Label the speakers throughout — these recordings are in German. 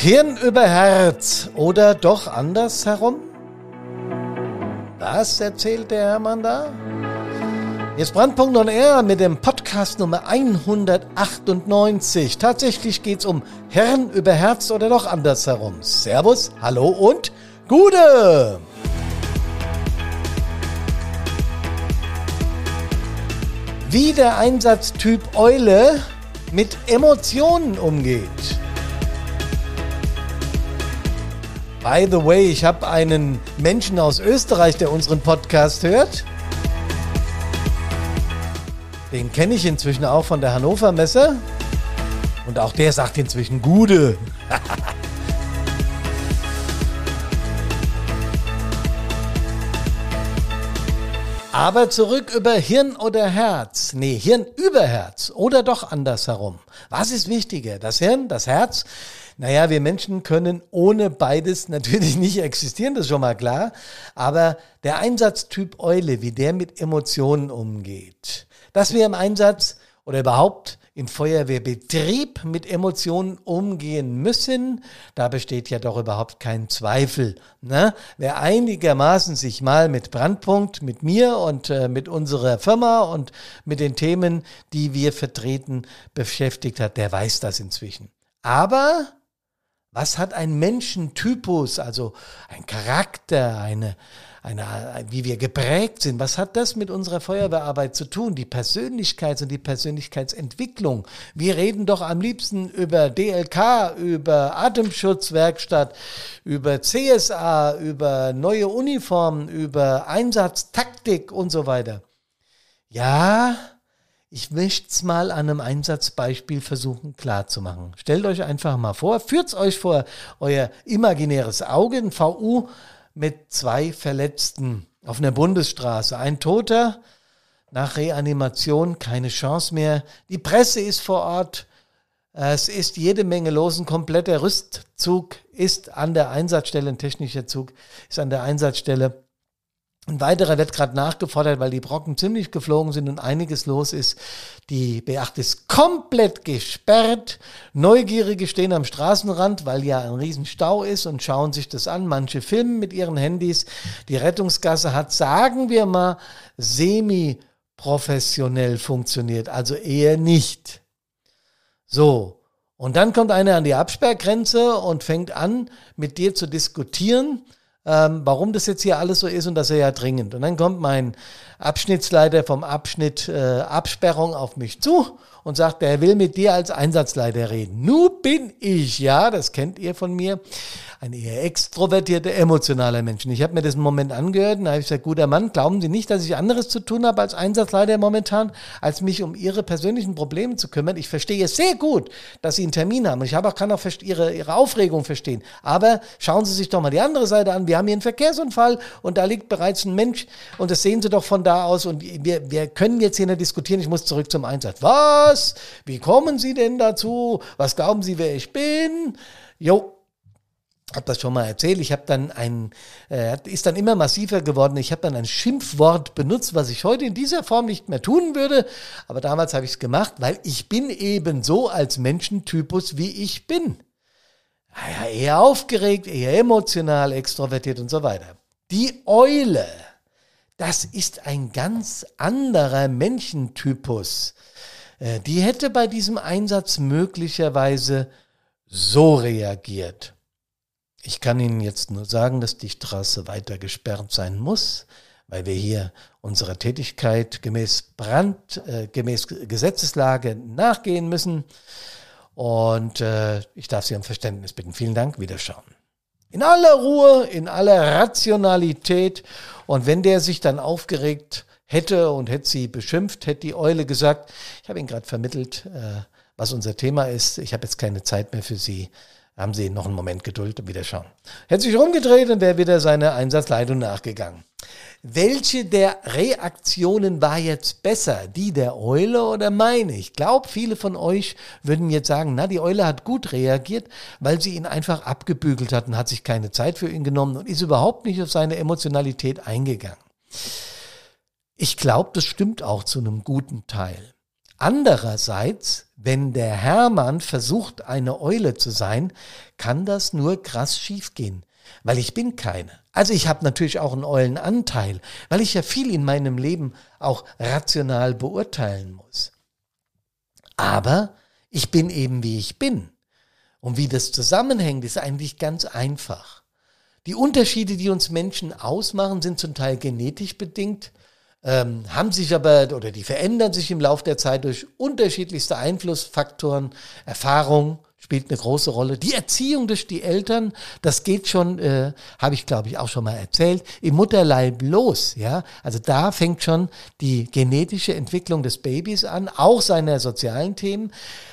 Speaker 1: Hirn über Herz oder doch andersherum? Was erzählt der Hermann da? Jetzt Brandpunkt on Air mit dem Podcast Nummer 198. Tatsächlich geht's um Hirn über Herz oder doch andersherum. Servus, hallo und Gute! Wie der Einsatztyp Eule mit Emotionen umgeht. By the way, ich habe einen Menschen aus Österreich, der unseren Podcast hört. Den kenne ich inzwischen auch von der Hannover Messe. Und auch der sagt inzwischen Gude. Aber zurück über Hirn oder Herz. Nee, Hirn über Herz oder doch andersherum. Was ist wichtiger? Das Hirn, das Herz? Naja, wir Menschen können ohne beides natürlich nicht existieren, das ist schon mal klar. Aber der Einsatztyp Eule, wie der mit Emotionen umgeht, dass wir im Einsatz oder überhaupt im Feuerwehrbetrieb mit Emotionen umgehen müssen, da besteht ja doch überhaupt kein Zweifel. Ne? Wer einigermaßen sich mal mit Brandpunkt, mit mir und äh, mit unserer Firma und mit den Themen, die wir vertreten, beschäftigt hat, der weiß das inzwischen. Aber was hat ein Menschentypus, also ein Charakter, eine, eine, wie wir geprägt sind, was hat das mit unserer Feuerwehrarbeit zu tun? Die Persönlichkeits- und die Persönlichkeitsentwicklung. Wir reden doch am liebsten über DLK, über Atemschutzwerkstatt, über CSA, über neue Uniformen, über Einsatztaktik und so weiter. Ja, ich möchte es mal an einem Einsatzbeispiel versuchen klarzumachen. Stellt euch einfach mal vor, führt euch vor euer imaginäres Auge, ein VU mit zwei Verletzten auf einer Bundesstraße. Ein Toter, nach Reanimation keine Chance mehr. Die Presse ist vor Ort. Es ist jede Menge los. Ein kompletter Rüstzug ist an der Einsatzstelle, ein technischer Zug ist an der Einsatzstelle. Ein weiterer wird gerade nachgefordert, weil die Brocken ziemlich geflogen sind und einiges los ist. Die B8 ist komplett gesperrt. Neugierige stehen am Straßenrand, weil ja ein Riesenstau ist und schauen sich das an. Manche filmen mit ihren Handys. Die Rettungsgasse hat, sagen wir mal, semi-professionell funktioniert, also eher nicht. So. Und dann kommt einer an die Absperrgrenze und fängt an, mit dir zu diskutieren ähm, warum das jetzt hier alles so ist und dass er ja dringend. Und dann kommt mein Abschnittsleiter vom Abschnitt äh, Absperrung auf mich zu und sagt, er will mit dir als Einsatzleiter reden. Nu bin ich, ja, das kennt ihr von mir, ein eher extrovertierter, emotionaler Mensch. Und ich habe mir das einen Moment angehört und da habe ich gesagt, guter Mann, glauben Sie nicht, dass ich anderes zu tun habe als Einsatzleiter momentan, als mich um Ihre persönlichen Probleme zu kümmern. Ich verstehe sehr gut, dass Sie einen Termin haben. Und ich habe auch, kann auch Ihre, Ihre Aufregung verstehen. Aber schauen Sie sich doch mal die andere Seite an. Wir haben hier einen Verkehrsunfall und da liegt bereits ein Mensch und das sehen Sie doch von da aus und wir, wir können jetzt hier nicht diskutieren. Ich muss zurück zum Einsatz. Was? Wie kommen Sie denn dazu? Was glauben Sie, wer ich bin? Jo, habe das schon mal erzählt. Ich habe dann ein, äh, ist dann immer massiver geworden. Ich habe dann ein Schimpfwort benutzt, was ich heute in dieser Form nicht mehr tun würde. Aber damals habe ich es gemacht, weil ich bin eben so als Menschentypus, wie ich bin. Naja, eher aufgeregt, eher emotional, extrovertiert und so weiter. Die Eule, das ist ein ganz anderer Menschentypus. Äh, die hätte bei diesem Einsatz möglicherweise so reagiert. Ich kann Ihnen jetzt nur sagen, dass die Straße weiter gesperrt sein muss, weil wir hier unserer Tätigkeit gemäß Brand, äh, gemäß Gesetzeslage nachgehen müssen. Und äh, ich darf Sie um Verständnis bitten. Vielen Dank, Wiederschauen. In aller Ruhe, in aller Rationalität. Und wenn der sich dann aufgeregt hätte und hätte sie beschimpft, hätte die Eule gesagt, ich habe Ihnen gerade vermittelt, äh, was unser Thema ist. Ich habe jetzt keine Zeit mehr für Sie haben sie noch einen Moment Geduld und wieder schauen. Hätte sich rumgedreht und wäre wieder seiner Einsatzleitung nachgegangen. Welche der Reaktionen war jetzt besser? Die der Eule oder meine? Ich glaube, viele von euch würden jetzt sagen, na, die Eule hat gut reagiert, weil sie ihn einfach abgebügelt hat und hat sich keine Zeit für ihn genommen und ist überhaupt nicht auf seine Emotionalität eingegangen. Ich glaube, das stimmt auch zu einem guten Teil. Andererseits, wenn der Hermann versucht, eine Eule zu sein, kann das nur krass schiefgehen, weil ich bin keine. Also ich habe natürlich auch einen Eulenanteil, weil ich ja viel in meinem Leben auch rational beurteilen muss. Aber ich bin eben wie ich bin. Und wie das zusammenhängt, ist eigentlich ganz einfach. Die Unterschiede, die uns Menschen ausmachen, sind zum Teil genetisch bedingt, ähm, haben sich aber oder die verändern sich im Laufe der Zeit durch unterschiedlichste Einflussfaktoren, Erfahrung spielt eine große Rolle. Die Erziehung durch die Eltern, das geht schon, äh, habe ich glaube ich auch schon mal erzählt, im Mutterleib los. Ja, also da fängt schon die genetische Entwicklung des Babys an, auch seiner sozialen Themen,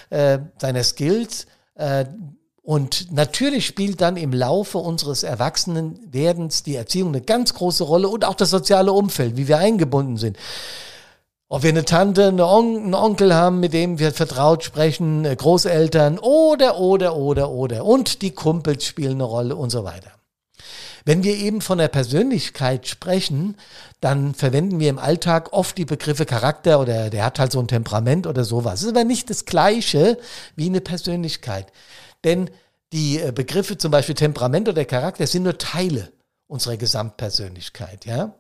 Speaker 1: äh, seiner Skills. Äh, und natürlich spielt dann im Laufe unseres Erwachsenenwerdens die Erziehung eine ganz große Rolle und auch das soziale Umfeld, wie wir eingebunden sind. Ob wir eine Tante, eine On einen Onkel haben, mit dem wir vertraut sprechen, äh, Großeltern oder, oder, oder, oder. Und die Kumpels spielen eine Rolle und so weiter. Wenn wir eben von der Persönlichkeit sprechen, dann verwenden wir im Alltag oft die Begriffe Charakter oder der hat halt so ein Temperament oder sowas. Das ist aber nicht das Gleiche wie eine Persönlichkeit. Denn die äh, Begriffe zum Beispiel Temperament oder Charakter sind nur Teile unserer Gesamtpersönlichkeit, ja.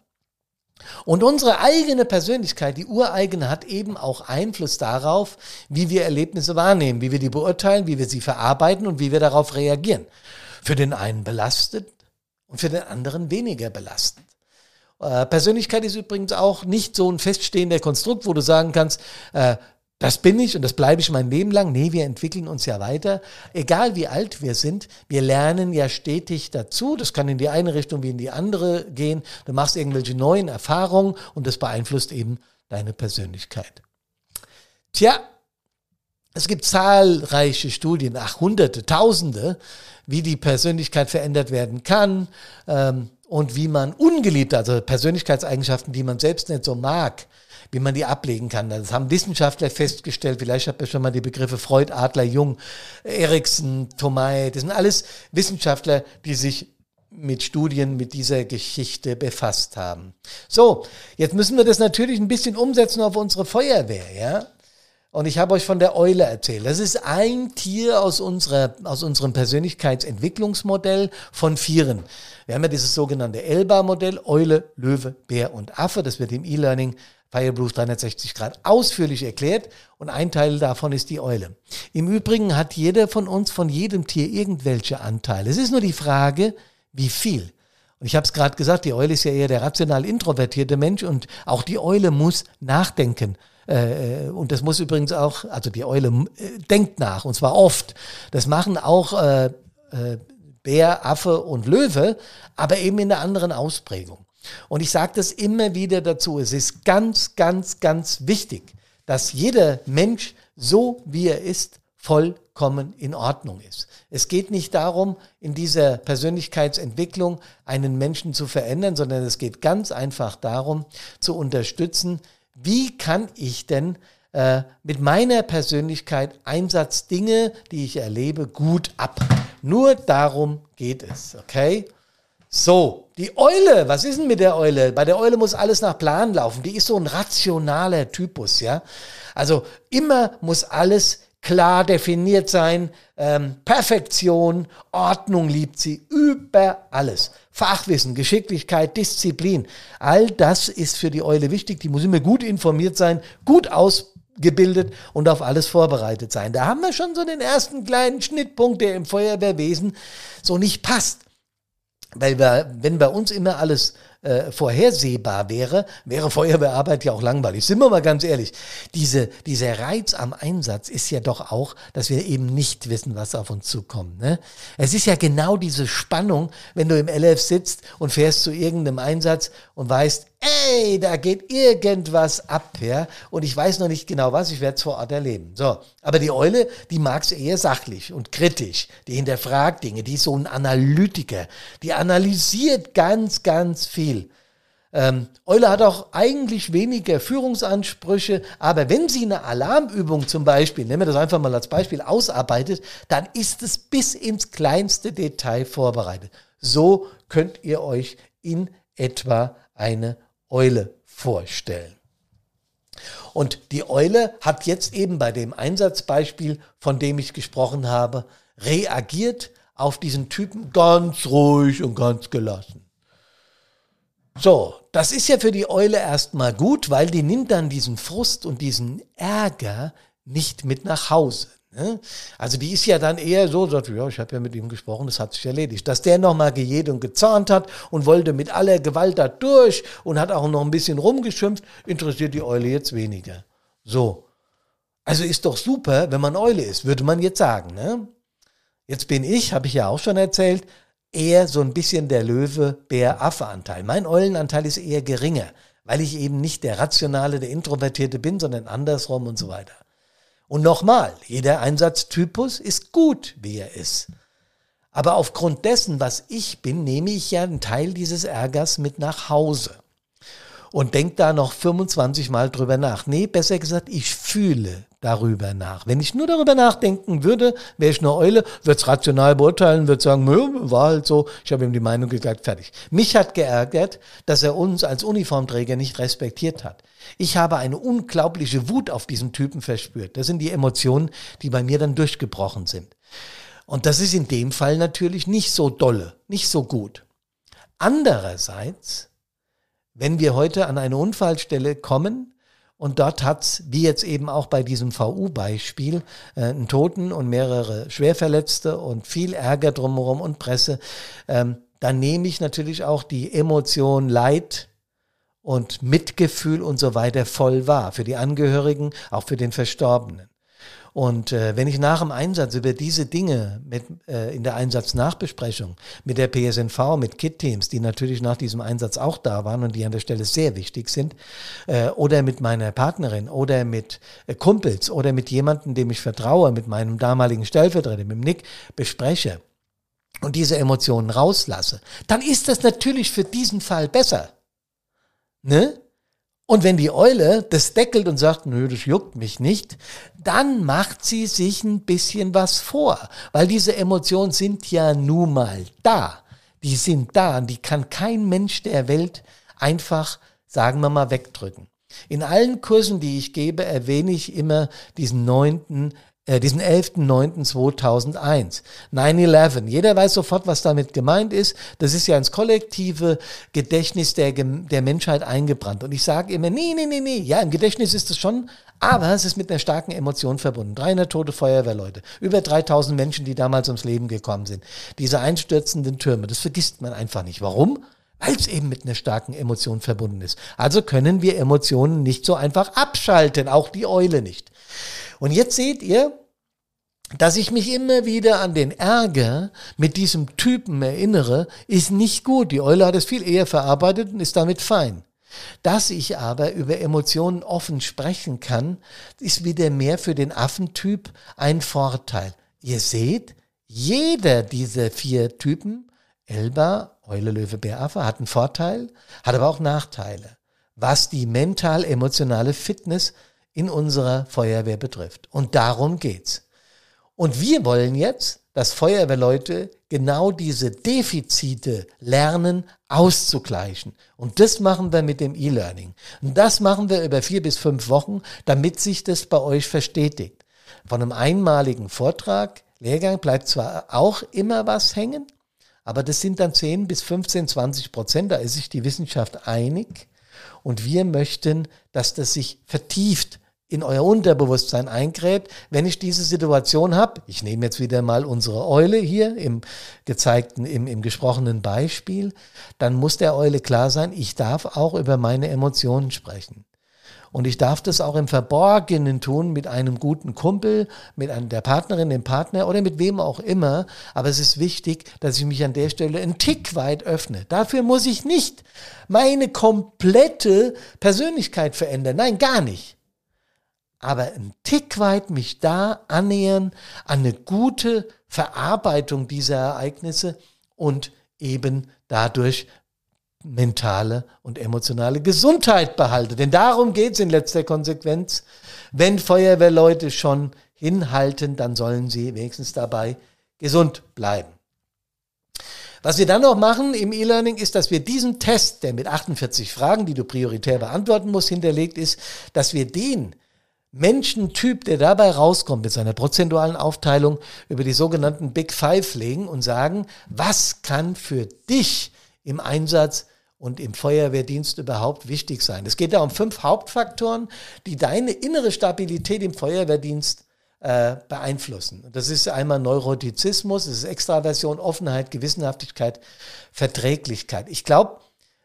Speaker 1: Und unsere eigene Persönlichkeit, die ureigene, hat eben auch Einfluss darauf, wie wir Erlebnisse wahrnehmen, wie wir die beurteilen, wie wir sie verarbeiten und wie wir darauf reagieren. Für den einen belastet und für den anderen weniger belastend. Äh, Persönlichkeit ist übrigens auch nicht so ein feststehender Konstrukt, wo du sagen kannst, äh, das bin ich und das bleibe ich mein Leben lang. Nee, wir entwickeln uns ja weiter. Egal wie alt wir sind, wir lernen ja stetig dazu. Das kann in die eine Richtung wie in die andere gehen. Du machst irgendwelche neuen Erfahrungen und das beeinflusst eben deine Persönlichkeit. Tja, es gibt zahlreiche Studien, ach hunderte, tausende, wie die Persönlichkeit verändert werden kann ähm, und wie man ungeliebt, also Persönlichkeitseigenschaften, die man selbst nicht so mag, wie man die ablegen kann. Das haben Wissenschaftler festgestellt. Vielleicht habt ihr schon mal die Begriffe Freud, Adler, Jung, Erikson, Tomei. Das sind alles Wissenschaftler, die sich mit Studien mit dieser Geschichte befasst haben. So, jetzt müssen wir das natürlich ein bisschen umsetzen auf unsere Feuerwehr, ja? Und ich habe euch von der Eule erzählt. Das ist ein Tier aus, unserer, aus unserem Persönlichkeitsentwicklungsmodell von Vieren. Wir haben ja dieses sogenannte Elba-Modell, Eule, Löwe, Bär und Affe. Das wird im E-Learning Fireproof 360 Grad ausführlich erklärt und ein Teil davon ist die Eule. Im Übrigen hat jeder von uns von jedem Tier irgendwelche Anteile. Es ist nur die Frage, wie viel. Und ich habe es gerade gesagt, die Eule ist ja eher der rational introvertierte Mensch und auch die Eule muss nachdenken. Äh, und das muss übrigens auch, also die Eule äh, denkt nach und zwar oft. Das machen auch äh, äh, Bär, Affe und Löwe, aber eben in einer anderen Ausprägung. Und ich sage das immer wieder dazu, es ist ganz, ganz, ganz wichtig, dass jeder Mensch so wie er ist, vollkommen in Ordnung ist. Es geht nicht darum, in dieser Persönlichkeitsentwicklung einen Menschen zu verändern, sondern es geht ganz einfach darum, zu unterstützen, wie kann ich denn äh, mit meiner Persönlichkeit Einsatzdinge, die ich erlebe, gut ab. Nur darum geht es, okay? So, die Eule, was ist denn mit der Eule? Bei der Eule muss alles nach Plan laufen. Die ist so ein rationaler Typus, ja. Also immer muss alles klar definiert sein. Ähm, Perfektion, Ordnung liebt sie über alles. Fachwissen, Geschicklichkeit, Disziplin. All das ist für die Eule wichtig. Die muss immer gut informiert sein, gut ausgebildet und auf alles vorbereitet sein. Da haben wir schon so den ersten kleinen Schnittpunkt, der im Feuerwehrwesen so nicht passt. Weil wir, wenn bei uns immer alles äh, vorhersehbar wäre, wäre Feuerwehrarbeit ja auch langweilig. Sind wir mal ganz ehrlich. Diese, dieser Reiz am Einsatz ist ja doch auch, dass wir eben nicht wissen, was auf uns zukommt. Ne? Es ist ja genau diese Spannung, wenn du im LF sitzt und fährst zu irgendeinem Einsatz und weißt, ey, da geht irgendwas ab, ja. Und ich weiß noch nicht genau was, ich werde es vor Ort erleben. So. Aber die Eule, die mag es eher sachlich und kritisch. Die hinterfragt Dinge, die ist so ein Analytiker. Die analysiert ganz, ganz viel. Ähm, Eule hat auch eigentlich weniger Führungsansprüche, aber wenn sie eine Alarmübung zum Beispiel, nehmen wir das einfach mal als Beispiel, ausarbeitet, dann ist es bis ins kleinste Detail vorbereitet. So könnt ihr euch in etwa eine Eule vorstellen. Und die Eule hat jetzt eben bei dem Einsatzbeispiel, von dem ich gesprochen habe, reagiert auf diesen Typen ganz ruhig und ganz gelassen. So, das ist ja für die Eule erstmal gut, weil die nimmt dann diesen Frust und diesen Ärger nicht mit nach Hause. Ne? Also die ist ja dann eher so, sagt, ja, ich habe ja mit ihm gesprochen, das hat sich erledigt. Dass der nochmal gejedet und gezahnt hat und wollte mit aller Gewalt da durch und hat auch noch ein bisschen rumgeschimpft, interessiert die Eule jetzt weniger. So. Also ist doch super, wenn man Eule ist, würde man jetzt sagen. Ne? Jetzt bin ich, habe ich ja auch schon erzählt, eher so ein bisschen der Löwe, Bär, Affe-Anteil. Mein Eulenanteil ist eher geringer, weil ich eben nicht der rationale, der Introvertierte bin, sondern andersrum und so weiter. Und nochmal, jeder Einsatztypus ist gut, wie er ist. Aber aufgrund dessen, was ich bin, nehme ich ja einen Teil dieses Ärgers mit nach Hause und denke da noch 25 Mal drüber nach. Nee, besser gesagt, ich fühle darüber nach. Wenn ich nur darüber nachdenken würde, wäre ich eine Eule, würde es rational beurteilen, würde sagen, war halt so, ich habe ihm die Meinung gesagt, fertig. Mich hat geärgert, dass er uns als Uniformträger nicht respektiert hat. Ich habe eine unglaubliche Wut auf diesen Typen verspürt. Das sind die Emotionen, die bei mir dann durchgebrochen sind. Und das ist in dem Fall natürlich nicht so dolle, nicht so gut. Andererseits, wenn wir heute an eine Unfallstelle kommen, und dort hat's, wie jetzt eben auch bei diesem VU-Beispiel, äh, einen Toten und mehrere Schwerverletzte und viel Ärger drumherum und Presse. Ähm, dann nehme ich natürlich auch die Emotion Leid, und Mitgefühl und so weiter voll wahr. Für die Angehörigen, auch für den Verstorbenen. Und äh, wenn ich nach dem Einsatz über diese Dinge mit, äh, in der Einsatznachbesprechung mit der PSNV, mit KIT-Teams, die natürlich nach diesem Einsatz auch da waren und die an der Stelle sehr wichtig sind, äh, oder mit meiner Partnerin oder mit äh, Kumpels oder mit jemandem, dem ich vertraue, mit meinem damaligen Stellvertreter, mit dem Nick, bespreche und diese Emotionen rauslasse, dann ist das natürlich für diesen Fall besser. Ne? Und wenn die Eule das deckelt und sagt, nö, das juckt mich nicht, dann macht sie sich ein bisschen was vor, weil diese Emotionen sind ja nun mal da. Die sind da und die kann kein Mensch der Welt einfach, sagen wir mal, wegdrücken. In allen Kursen, die ich gebe, erwähne ich immer diesen neunten äh, diesen 11.09.2001. 9-11. Jeder weiß sofort, was damit gemeint ist. Das ist ja ins kollektive Gedächtnis der, der Menschheit eingebrannt. Und ich sage immer, nee, nee, nee, nee. Ja, im Gedächtnis ist es schon, aber es ist mit einer starken Emotion verbunden. 300 tote Feuerwehrleute, über 3000 Menschen, die damals ums Leben gekommen sind. Diese einstürzenden Türme, das vergisst man einfach nicht. Warum? weil es eben mit einer starken Emotion verbunden ist. Also können wir Emotionen nicht so einfach abschalten, auch die Eule nicht. Und jetzt seht ihr, dass ich mich immer wieder an den Ärger mit diesem Typen erinnere, ist nicht gut. Die Eule hat es viel eher verarbeitet und ist damit fein. Dass ich aber über Emotionen offen sprechen kann, ist wieder mehr für den Affentyp ein Vorteil. Ihr seht, jeder dieser vier Typen, Elba, Eule, Löwe, Bär, Affe, hat einen Vorteil, hat aber auch Nachteile, was die mental-emotionale Fitness in unserer Feuerwehr betrifft. Und darum geht's. Und wir wollen jetzt, dass Feuerwehrleute genau diese Defizite lernen auszugleichen. Und das machen wir mit dem E-Learning. Und das machen wir über vier bis fünf Wochen, damit sich das bei euch verstetigt. Von einem einmaligen Vortrag, Lehrgang bleibt zwar auch immer was hängen, aber das sind dann 10 bis 15, 20 Prozent, da ist sich die Wissenschaft einig. Und wir möchten, dass das sich vertieft in euer Unterbewusstsein eingräbt, wenn ich diese Situation habe, ich nehme jetzt wieder mal unsere Eule hier im gezeigten, im, im gesprochenen Beispiel, dann muss der Eule klar sein, ich darf auch über meine Emotionen sprechen. Und ich darf das auch im Verborgenen tun mit einem guten Kumpel, mit einer, der Partnerin, dem Partner oder mit wem auch immer. Aber es ist wichtig, dass ich mich an der Stelle einen Tick weit öffne. Dafür muss ich nicht meine komplette Persönlichkeit verändern. Nein, gar nicht aber ein Tick weit mich da annähern an eine gute Verarbeitung dieser Ereignisse und eben dadurch mentale und emotionale Gesundheit behalte. Denn darum geht es in letzter Konsequenz. Wenn Feuerwehrleute schon hinhalten, dann sollen sie wenigstens dabei gesund bleiben. Was wir dann noch machen im E-Learning ist, dass wir diesen Test, der mit 48 Fragen, die du prioritär beantworten musst, hinterlegt ist, dass wir den Menschentyp, der dabei rauskommt mit seiner prozentualen Aufteilung über die sogenannten Big Five legen und sagen, was kann für dich im Einsatz und im Feuerwehrdienst überhaupt wichtig sein. Es geht da um fünf Hauptfaktoren, die deine innere Stabilität im Feuerwehrdienst äh, beeinflussen. Das ist einmal Neurotizismus, das ist Extraversion, Offenheit, Gewissenhaftigkeit, Verträglichkeit. Ich glaube,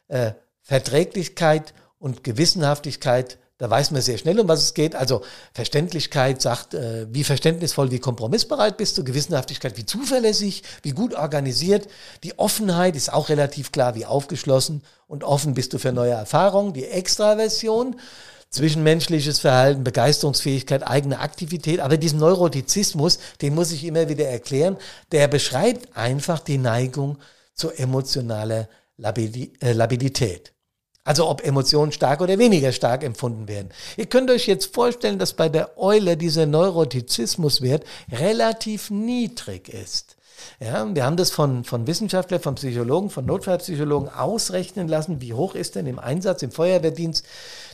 Speaker 1: äh, Verträglichkeit und Gewissenhaftigkeit da weiß man sehr schnell, um was es geht. Also Verständlichkeit sagt, äh, wie verständnisvoll, wie kompromissbereit bist du. Gewissenhaftigkeit, wie zuverlässig, wie gut organisiert. Die Offenheit ist auch relativ klar, wie aufgeschlossen und offen bist du für neue Erfahrungen. Die Extraversion, zwischenmenschliches Verhalten, Begeisterungsfähigkeit, eigene Aktivität. Aber diesen Neurotizismus, den muss ich immer wieder erklären, der beschreibt einfach die Neigung zu emotionaler äh, Labilität. Also ob Emotionen stark oder weniger stark empfunden werden. Ihr könnt euch jetzt vorstellen, dass bei der Eule dieser Neurotizismuswert relativ niedrig ist. Ja, wir haben das von, von Wissenschaftlern, von Psychologen, von Notfallpsychologen ausrechnen lassen, wie hoch ist denn im Einsatz, im Feuerwehrdienst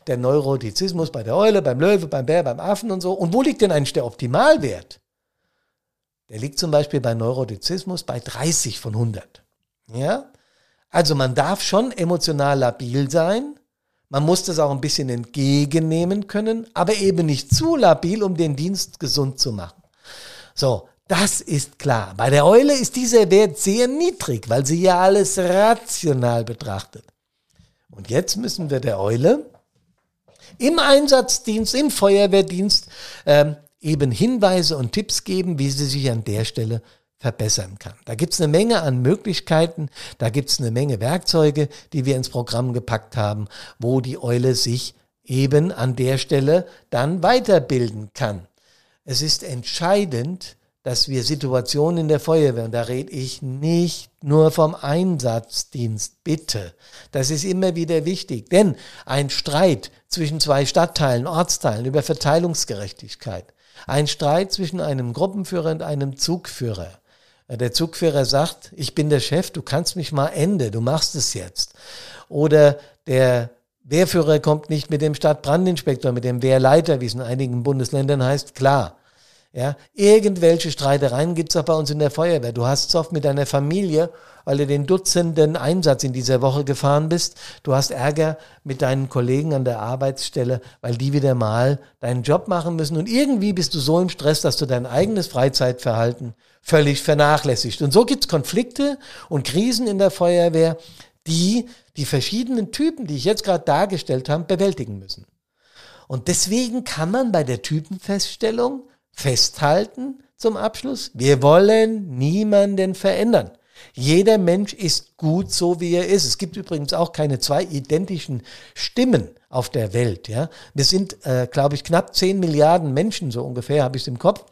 Speaker 1: der Neurotizismus bei der Eule, beim Löwe, beim Bär, beim Affen und so. Und wo liegt denn eigentlich der Optimalwert? Der liegt zum Beispiel bei Neurotizismus bei 30 von 100. Ja? Also man darf schon emotional labil sein, man muss das auch ein bisschen entgegennehmen können, aber eben nicht zu labil, um den Dienst gesund zu machen. So, das ist klar. Bei der Eule ist dieser Wert sehr niedrig, weil sie ja alles rational betrachtet. Und jetzt müssen wir der Eule im Einsatzdienst, im Feuerwehrdienst ähm, eben Hinweise und Tipps geben, wie sie sich an der Stelle verbessern kann. Da gibt es eine Menge an Möglichkeiten, da gibt es eine Menge Werkzeuge, die wir ins Programm gepackt haben, wo die Eule sich eben an der Stelle dann weiterbilden kann. Es ist entscheidend, dass wir Situationen in der Feuerwehr, und da rede ich nicht nur vom Einsatzdienst, bitte. Das ist immer wieder wichtig, denn ein Streit zwischen zwei Stadtteilen, Ortsteilen über Verteilungsgerechtigkeit, ein Streit zwischen einem Gruppenführer und einem Zugführer, der Zugführer sagt, ich bin der Chef, du kannst mich mal Ende, du machst es jetzt. Oder der Wehrführer kommt nicht mit dem Stadtbrandinspektor, mit dem Wehrleiter, wie es in einigen Bundesländern heißt, klar. Ja, irgendwelche Streitereien gibt's auch bei uns in der Feuerwehr. Du hast es oft mit deiner Familie, weil du den Dutzenden Einsatz in dieser Woche gefahren bist. Du hast Ärger mit deinen Kollegen an der Arbeitsstelle, weil die wieder mal deinen Job machen müssen. Und irgendwie bist du so im Stress, dass du dein eigenes Freizeitverhalten völlig vernachlässigt. Und so gibt's Konflikte und Krisen in der Feuerwehr, die die verschiedenen Typen, die ich jetzt gerade dargestellt habe, bewältigen müssen. Und deswegen kann man bei der Typenfeststellung festhalten zum Abschluss, wir wollen niemanden verändern. Jeder Mensch ist gut so, wie er ist. Es gibt übrigens auch keine zwei identischen Stimmen auf der Welt. Ja? Wir sind, äh, glaube ich, knapp 10 Milliarden Menschen, so ungefähr habe ich es im Kopf.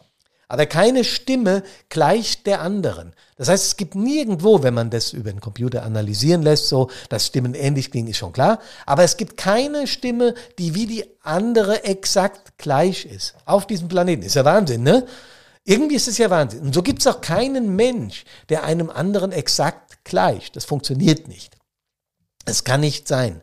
Speaker 1: Aber keine Stimme gleicht der anderen. Das heißt, es gibt nirgendwo, wenn man das über den Computer analysieren lässt, so, dass Stimmen ähnlich klingen, ist schon klar. Aber es gibt keine Stimme, die wie die andere exakt gleich ist. Auf diesem Planeten. Ist ja Wahnsinn, ne? Irgendwie ist es ja Wahnsinn. Und so gibt es auch keinen Mensch, der einem anderen exakt gleicht. Das funktioniert nicht. Es kann nicht sein.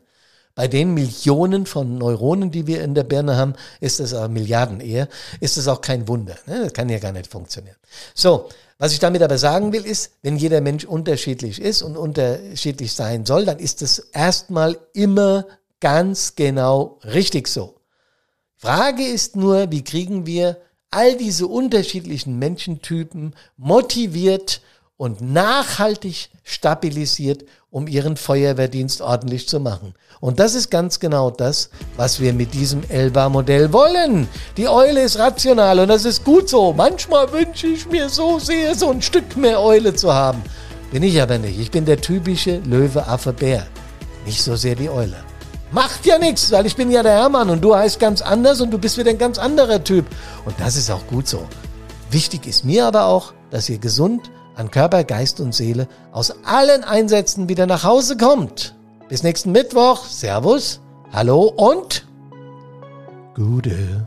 Speaker 1: Bei den Millionen von Neuronen, die wir in der Birne haben, ist es auch Milliarden eher, ist es auch kein Wunder. Ne? Das kann ja gar nicht funktionieren. So, was ich damit aber sagen will, ist, wenn jeder Mensch unterschiedlich ist und unterschiedlich sein soll, dann ist es erstmal immer ganz genau richtig so. Frage ist nur, wie kriegen wir all diese unterschiedlichen Menschentypen motiviert und nachhaltig stabilisiert um ihren Feuerwehrdienst ordentlich zu machen. Und das ist ganz genau das, was wir mit diesem Elba-Modell wollen. Die Eule ist rational und das ist gut so. Manchmal wünsche ich mir so sehr, so ein Stück mehr Eule zu haben. Bin ich aber nicht. Ich bin der typische Löwe, Affe, Bär. Nicht so sehr die Eule. Macht ja nichts, weil ich bin ja der Hermann und du heißt ganz anders und du bist wieder ein ganz anderer Typ. Und das ist auch gut so. Wichtig ist mir aber auch, dass ihr gesund an Körper, Geist und Seele aus allen Einsätzen wieder nach Hause kommt. Bis nächsten Mittwoch. Servus, hallo und Gute.